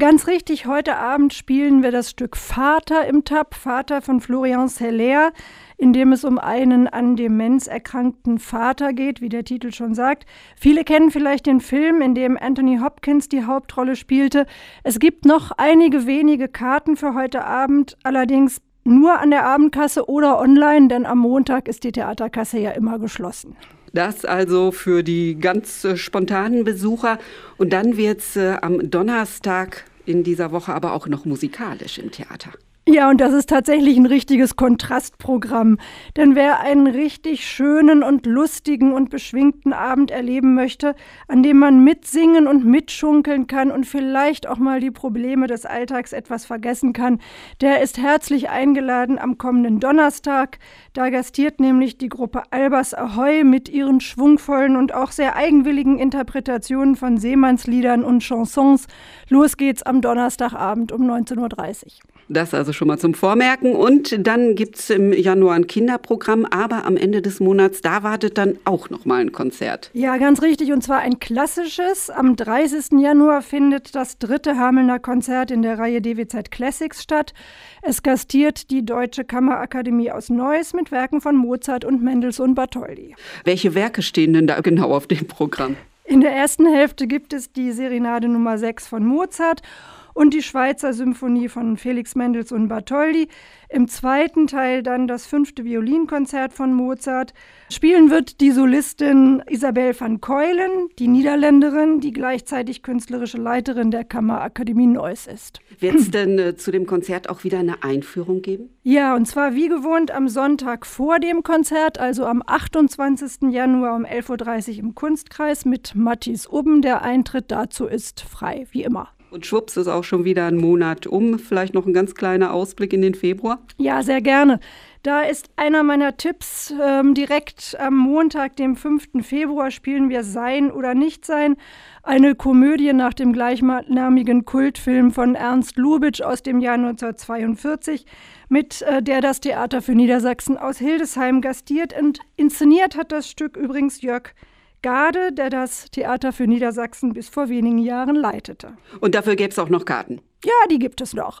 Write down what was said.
Ganz richtig, heute Abend spielen wir das Stück Vater im Tab, Vater von Florian Seller, in dem es um einen an Demenz erkrankten Vater geht, wie der Titel schon sagt. Viele kennen vielleicht den Film, in dem Anthony Hopkins die Hauptrolle spielte. Es gibt noch einige wenige Karten für heute Abend, allerdings nur an der Abendkasse oder online, denn am Montag ist die Theaterkasse ja immer geschlossen. Das also für die ganz äh, spontanen Besucher. Und dann wird es äh, am Donnerstag in dieser Woche aber auch noch musikalisch im Theater. Ja, und das ist tatsächlich ein richtiges Kontrastprogramm. Denn wer einen richtig schönen und lustigen und beschwingten Abend erleben möchte, an dem man mitsingen und mitschunkeln kann und vielleicht auch mal die Probleme des Alltags etwas vergessen kann, der ist herzlich eingeladen am kommenden Donnerstag. Da gastiert nämlich die Gruppe Albers Ahoy mit ihren schwungvollen und auch sehr eigenwilligen Interpretationen von Seemannsliedern und Chansons. Los geht's am Donnerstagabend um 19.30 Uhr. Das also schon mal zum Vormerken. Und dann gibt es im Januar ein Kinderprogramm, aber am Ende des Monats, da wartet dann auch noch mal ein Konzert. Ja, ganz richtig. Und zwar ein klassisches. Am 30. Januar findet das dritte Hamelner Konzert in der Reihe DWZ Classics statt. Es gastiert die Deutsche Kammerakademie aus Neuss mit Werken von Mozart und Mendelssohn Bartholdy. Welche Werke stehen denn da genau auf dem Programm? In der ersten Hälfte gibt es die Serenade Nummer 6 von Mozart und die Schweizer Symphonie von Felix Mendelssohn Bartholdy. Im zweiten Teil dann das fünfte Violinkonzert von Mozart. Spielen wird die Solistin Isabel van Keulen, die Niederländerin, die gleichzeitig künstlerische Leiterin der Kammerakademie Neuss ist. Wird es denn äh, zu dem Konzert auch wieder eine Einführung geben? Ja, und zwar wie gewohnt am Sonntag vor dem Konzert, also am 28. Januar um 11.30 Uhr im Kunstkreis mit Matthias Ubben. Der Eintritt dazu ist frei, wie immer. Und schwupps ist auch schon wieder ein Monat um. Vielleicht noch ein ganz kleiner Ausblick in den Februar? Ja, sehr gerne. Da ist einer meiner Tipps. Ähm, direkt am Montag, dem 5. Februar, spielen wir Sein oder Nicht Sein. Eine Komödie nach dem gleichnamigen Kultfilm von Ernst Lubitsch aus dem Jahr 1942, mit äh, der das Theater für Niedersachsen aus Hildesheim gastiert. Und inszeniert hat das Stück übrigens Jörg Gade, der das Theater für Niedersachsen bis vor wenigen Jahren leitete. Und dafür gäbe es auch noch Karten? Ja, die gibt es noch.